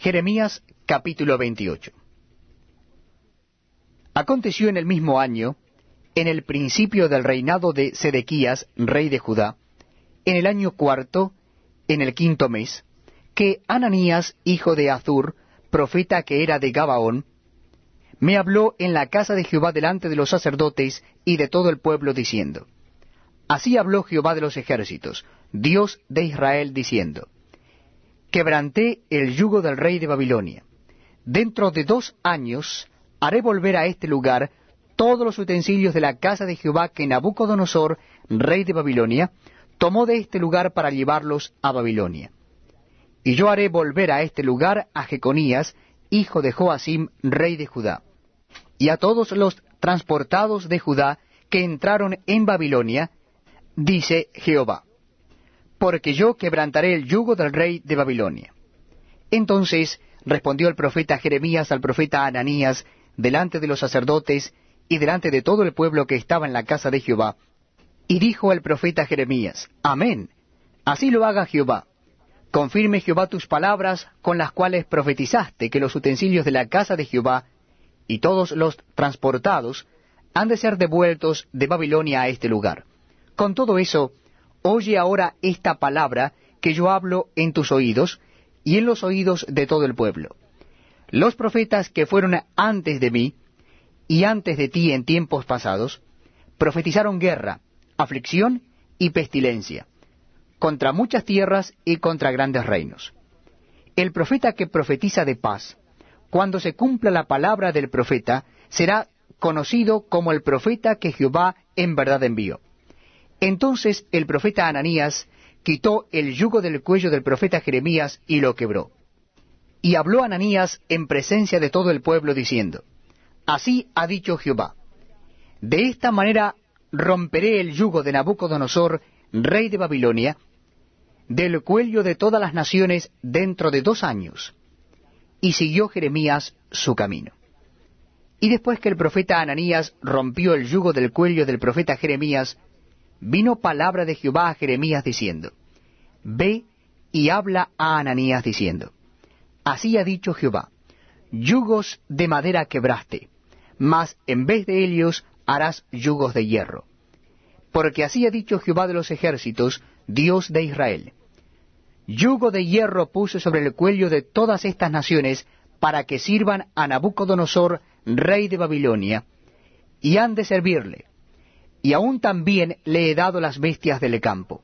Jeremías capítulo 28 Aconteció en el mismo año, en el principio del reinado de Sedequías, rey de Judá, en el año cuarto, en el quinto mes, que Ananías, hijo de Azur, profeta que era de Gabaón, me habló en la casa de Jehová delante de los sacerdotes y de todo el pueblo, diciendo, Así habló Jehová de los ejércitos, Dios de Israel, diciendo, Quebranté el yugo del rey de Babilonia. Dentro de dos años haré volver a este lugar todos los utensilios de la casa de Jehová que Nabucodonosor, rey de Babilonia, tomó de este lugar para llevarlos a Babilonia. Y yo haré volver a este lugar a Jeconías, hijo de Joacim, rey de Judá, y a todos los transportados de Judá que entraron en Babilonia, dice Jehová, porque yo quebrantaré el yugo del rey de Babilonia. Entonces respondió el profeta Jeremías al profeta Ananías delante de los sacerdotes y delante de todo el pueblo que estaba en la casa de Jehová, y dijo el profeta Jeremías, Amén, así lo haga Jehová. Confirme Jehová tus palabras con las cuales profetizaste que los utensilios de la casa de Jehová y todos los transportados han de ser devueltos de Babilonia a este lugar. Con todo eso, oye ahora esta palabra que yo hablo en tus oídos y en los oídos de todo el pueblo. Los profetas que fueron antes de mí y antes de ti en tiempos pasados, profetizaron guerra, aflicción y pestilencia, contra muchas tierras y contra grandes reinos. El profeta que profetiza de paz, cuando se cumpla la palabra del profeta, será conocido como el profeta que Jehová en verdad envió. Entonces el profeta Ananías quitó el yugo del cuello del profeta Jeremías y lo quebró. Y habló Ananías en presencia de todo el pueblo diciendo, Así ha dicho Jehová, de esta manera romperé el yugo de Nabucodonosor, rey de Babilonia, del cuello de todas las naciones dentro de dos años. Y siguió Jeremías su camino. Y después que el profeta Ananías rompió el yugo del cuello del profeta Jeremías, vino palabra de Jehová a Jeremías diciendo, Ve y habla a Ananías diciendo, Así ha dicho Jehová, yugos de madera quebraste, mas en vez de ellos harás yugos de hierro. Porque así ha dicho Jehová de los ejércitos, Dios de Israel. Yugo de hierro puse sobre el cuello de todas estas naciones para que sirvan a Nabucodonosor, rey de Babilonia, y han de servirle. Y aún también le he dado las bestias del campo.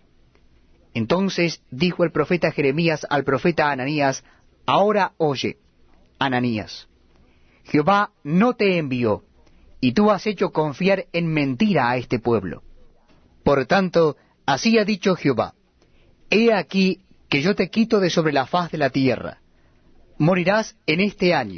Entonces dijo el profeta Jeremías al profeta Ananías, Ahora oye, Ananías, Jehová no te envió, y tú has hecho confiar en mentira a este pueblo. Por tanto, así ha dicho Jehová, He aquí que yo te quito de sobre la faz de la tierra. Morirás en este año